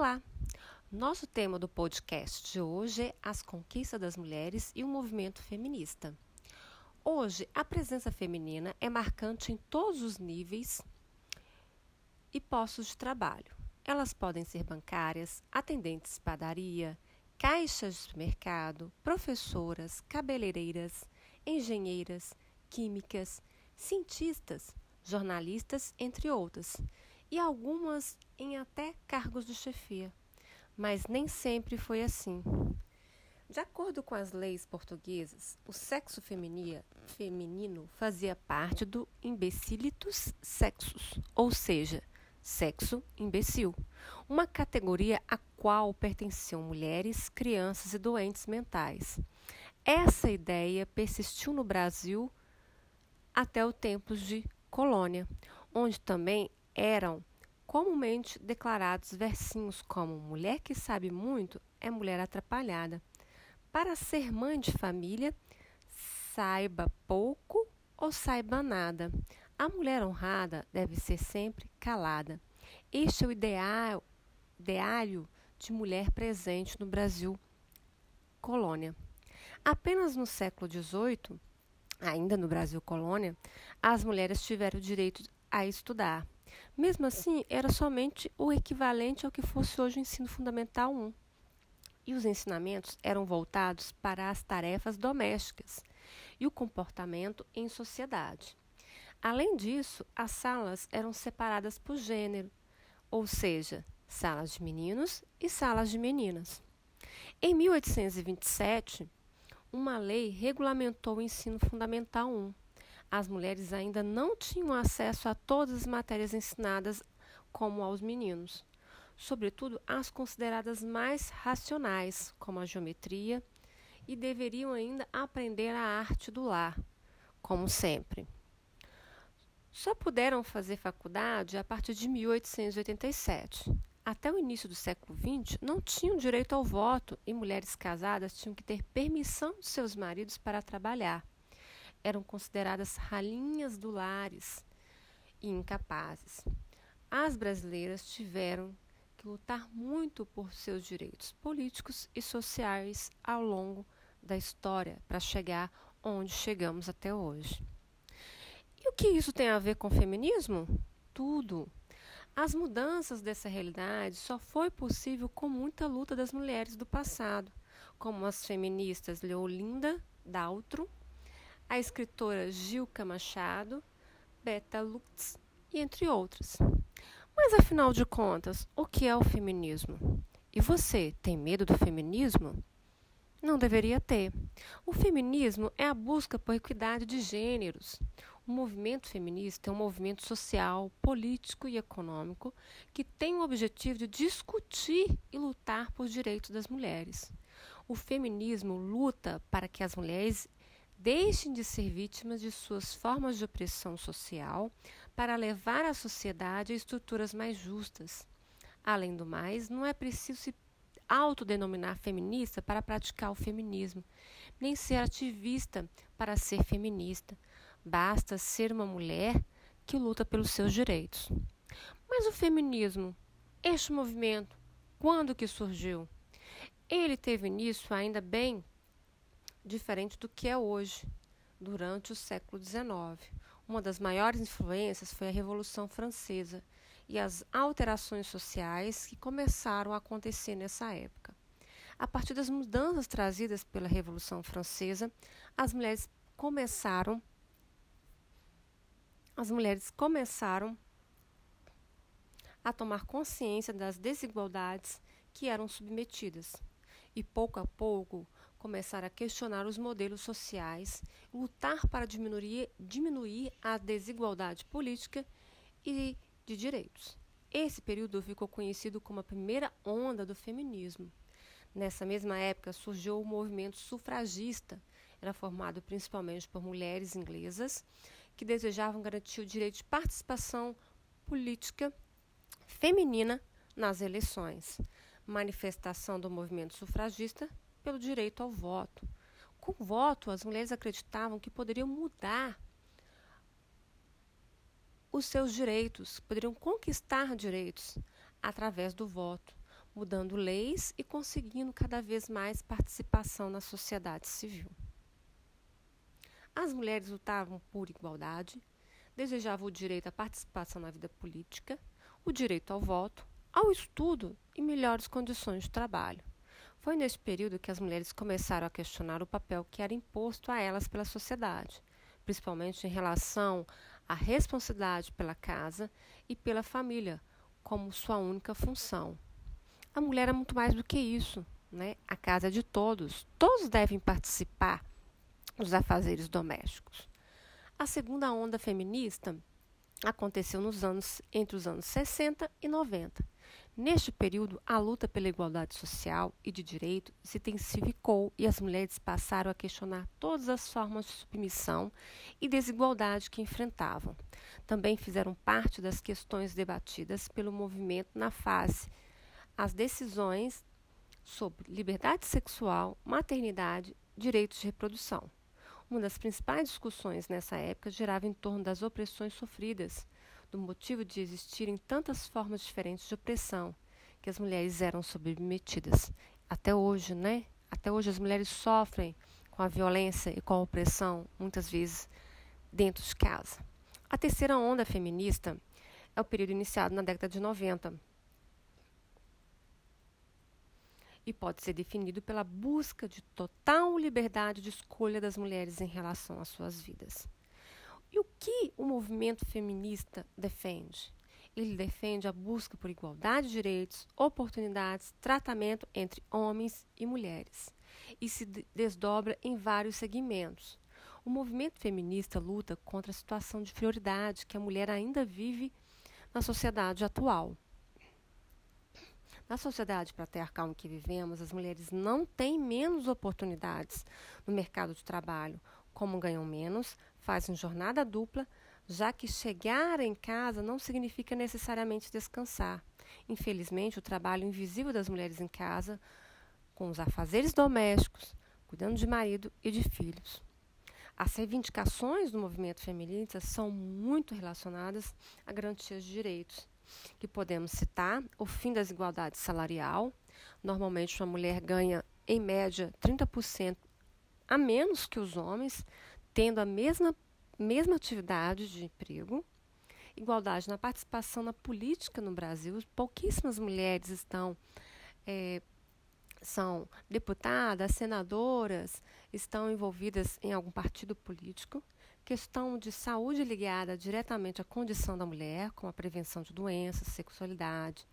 Olá! Nosso tema do podcast de hoje é as conquistas das mulheres e o movimento feminista. Hoje, a presença feminina é marcante em todos os níveis e postos de trabalho. Elas podem ser bancárias, atendentes de padaria, caixas de supermercado, professoras, cabeleireiras, engenheiras, químicas, cientistas, jornalistas, entre outras, e algumas em até cargos de chefia. Mas nem sempre foi assim. De acordo com as leis portuguesas, o sexo feminino fazia parte do imbecilitus sexus, ou seja, sexo imbecil, uma categoria a qual pertenciam mulheres, crianças e doentes mentais. Essa ideia persistiu no Brasil até o tempo de colônia, onde também eram comumente declarados versinhos como mulher que sabe muito é mulher atrapalhada. Para ser mãe de família, saiba pouco ou saiba nada. A mulher honrada deve ser sempre calada. Este é o ideal, ideário de mulher presente no Brasil colônia. Apenas no século XVIII, ainda no Brasil colônia, as mulheres tiveram o direito a estudar. Mesmo assim, era somente o equivalente ao que fosse hoje o ensino fundamental 1. E os ensinamentos eram voltados para as tarefas domésticas e o comportamento em sociedade. Além disso, as salas eram separadas por gênero, ou seja, salas de meninos e salas de meninas. Em 1827, uma lei regulamentou o ensino fundamental 1. As mulheres ainda não tinham acesso a todas as matérias ensinadas como aos meninos, sobretudo as consideradas mais racionais, como a geometria, e deveriam ainda aprender a arte do lar, como sempre. Só puderam fazer faculdade a partir de 1887 até o início do século XX, não tinham direito ao voto e mulheres casadas tinham que ter permissão de seus maridos para trabalhar. Eram consideradas ralinhas do lares e incapazes. As brasileiras tiveram que lutar muito por seus direitos políticos e sociais ao longo da história para chegar onde chegamos até hoje. E o que isso tem a ver com feminismo? Tudo. As mudanças dessa realidade só foi possível com muita luta das mulheres do passado, como as feministas Leolinda Daltro, a escritora Gilca Machado, Beta Lutz e entre outras. Mas afinal de contas, o que é o feminismo? E você tem medo do feminismo? Não deveria ter. O feminismo é a busca por equidade de gêneros. O movimento feminista é um movimento social, político e econômico que tem o objetivo de discutir e lutar por direitos das mulheres. O feminismo luta para que as mulheres deixem de ser vítimas de suas formas de opressão social para levar a sociedade a estruturas mais justas. Além do mais, não é preciso se autodenominar feminista para praticar o feminismo, nem ser ativista para ser feminista. Basta ser uma mulher que luta pelos seus direitos. Mas o feminismo, este movimento, quando que surgiu? Ele teve início ainda bem diferente do que é hoje, durante o século XIX. Uma das maiores influências foi a Revolução Francesa e as alterações sociais que começaram a acontecer nessa época. A partir das mudanças trazidas pela Revolução Francesa, as mulheres começaram as mulheres começaram a tomar consciência das desigualdades que eram submetidas e pouco a pouco começaram a questionar os modelos sociais, lutar para diminuir, diminuir a desigualdade política e de direitos. Esse período ficou conhecido como a primeira onda do feminismo. Nessa mesma época surgiu o movimento sufragista. Era formado principalmente por mulheres inglesas que desejavam garantir o direito de participação política feminina nas eleições. Manifestação do movimento sufragista pelo direito ao voto. Com o voto, as mulheres acreditavam que poderiam mudar os seus direitos, poderiam conquistar direitos através do voto. mudando leis e conseguindo cada vez mais participação na sociedade civil. As mulheres lutavam por igualdade, desejavam o direito à participação na vida política, o direito ao voto, ao estudo e melhores condições de trabalho. Foi neste período que as mulheres começaram a questionar o papel que era imposto a elas pela sociedade, principalmente em relação à responsabilidade pela casa e pela família, como sua única função. A mulher é muito mais do que isso, né? A casa é de todos. Todos devem participar dos afazeres domésticos. A segunda onda feminista aconteceu nos anos entre os anos 60 e 90. Neste período, a luta pela igualdade social e de direito se intensificou e as mulheres passaram a questionar todas as formas de submissão e desigualdade que enfrentavam. Também fizeram parte das questões debatidas pelo movimento na fase as decisões sobre liberdade sexual, maternidade, direitos de reprodução. Uma das principais discussões nessa época girava em torno das opressões sofridas, do motivo de existirem tantas formas diferentes de opressão que as mulheres eram submetidas. Até hoje, né? Até hoje as mulheres sofrem com a violência e com a opressão, muitas vezes dentro de casa. A terceira onda feminista é o período iniciado na década de 90, e pode ser definido pela busca de total liberdade de escolha das mulheres em relação às suas vidas. E o que o movimento feminista defende? Ele defende a busca por igualdade de direitos, oportunidades, tratamento entre homens e mulheres e se desdobra em vários segmentos. O movimento feminista luta contra a situação de prioridade que a mulher ainda vive na sociedade atual. Na sociedade patriarcal em que vivemos, as mulheres não têm menos oportunidades no mercado de trabalho. Como ganham menos, fazem jornada dupla, já que chegar em casa não significa necessariamente descansar. Infelizmente, o trabalho invisível das mulheres em casa, com os afazeres domésticos, cuidando de marido e de filhos. As reivindicações do movimento feminista são muito relacionadas a garantias de direitos que podemos citar o fim da desigualdade salarial. Normalmente, uma mulher ganha, em média, 30% a menos que os homens, tendo a mesma, mesma atividade de emprego. Igualdade na participação na política no Brasil. Pouquíssimas mulheres estão. É, são deputadas, senadoras, estão envolvidas em algum partido político questão de saúde ligada diretamente à condição da mulher, como a prevenção de doenças, sexualidade,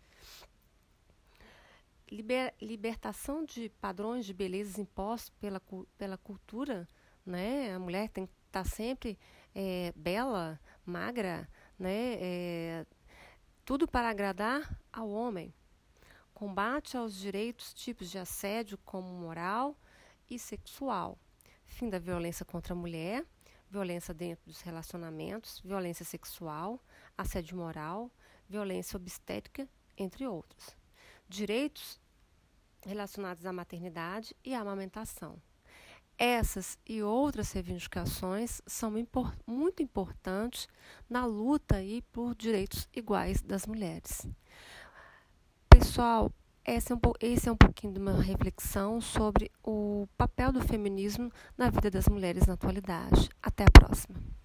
liber, libertação de padrões de beleza impostos pela, pela cultura, né? A mulher tem que estar tá sempre é, bela, magra, né? É, tudo para agradar ao homem. Combate aos direitos tipos de assédio como moral e sexual. Fim da violência contra a mulher violência dentro dos relacionamentos, violência sexual, assédio moral, violência obstétrica, entre outros. Direitos relacionados à maternidade e à amamentação. Essas e outras reivindicações são impor muito importantes na luta aí por direitos iguais das mulheres. Pessoal, esse é, um, esse é um pouquinho de uma reflexão sobre o papel do feminismo na vida das mulheres na atualidade. Até a próxima.